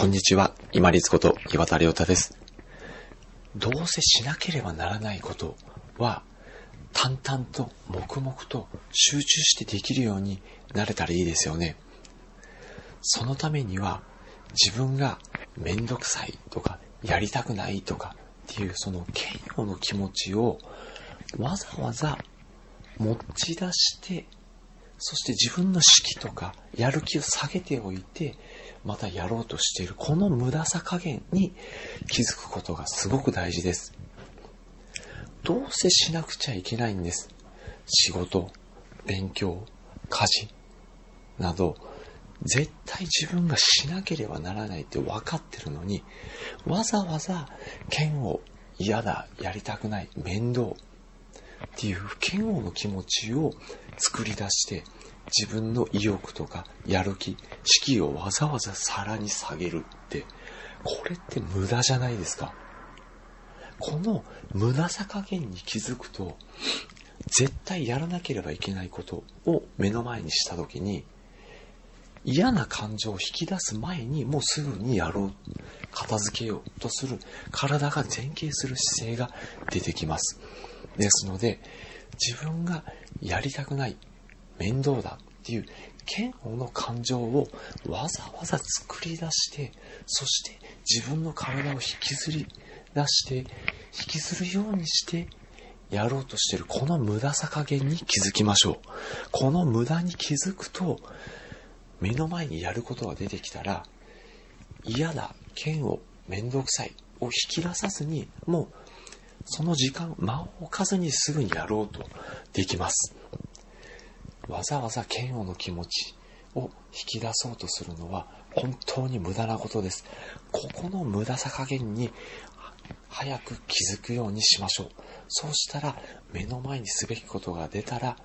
こんにちは、今立こと岩田亮太です。どうせしなければならないことは、淡々と黙々と集中してできるようになれたらいいですよね。そのためには、自分がめんどくさいとか、やりたくないとかっていうその嫌悪の気持ちをわざわざ持ち出して、そして自分の士気とかやる気を下げておいて、またやろうとしているこの無駄さ加減に気づくことがすごく大事です。どうせしなくちゃいけないんです。仕事、勉強、家事など、絶対自分がしなければならないって分かってるのに、わざわざ嫌悪、嫌だ、やりたくない、面倒っていう嫌悪の気持ちを作り出して、自分の意欲とかやる気、士気をわざわざさらに下げるって、これって無駄じゃないですか？この無駄さ加減に気づくと、絶対やらなければいけないことを目の前にしたときに、嫌な感情を引き出す前にもうすぐにやろう、片付けようとする体が前傾する姿勢が出てきます。ですので、自分がやりたくない、面倒だっていう嫌悪の感情をわざわざ作り出して、そして自分の体を引きずり出して、引きずるようにして、やろうとしてるこの無駄さ加減に気づきましょう。この無駄に気づくと、目の前にやることが出てきたら、嫌だ、嫌悪、めんどくさいを引き出さずに、もうその時間、間を置かずにすぐにやろうとできます。わざわざ嫌悪の気持ちを引き出そうとするのは本当に無駄なことです。ここの無駄さ加減に早く気づくようにしましょう。そうしたら目の前にすべきことが出たら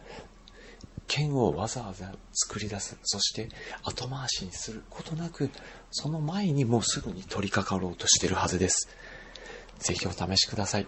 剣をわざわざ作り出す。そして後回しにすることなく、その前にもうすぐに取り掛かろうとしてるはずです。ぜひお試しください。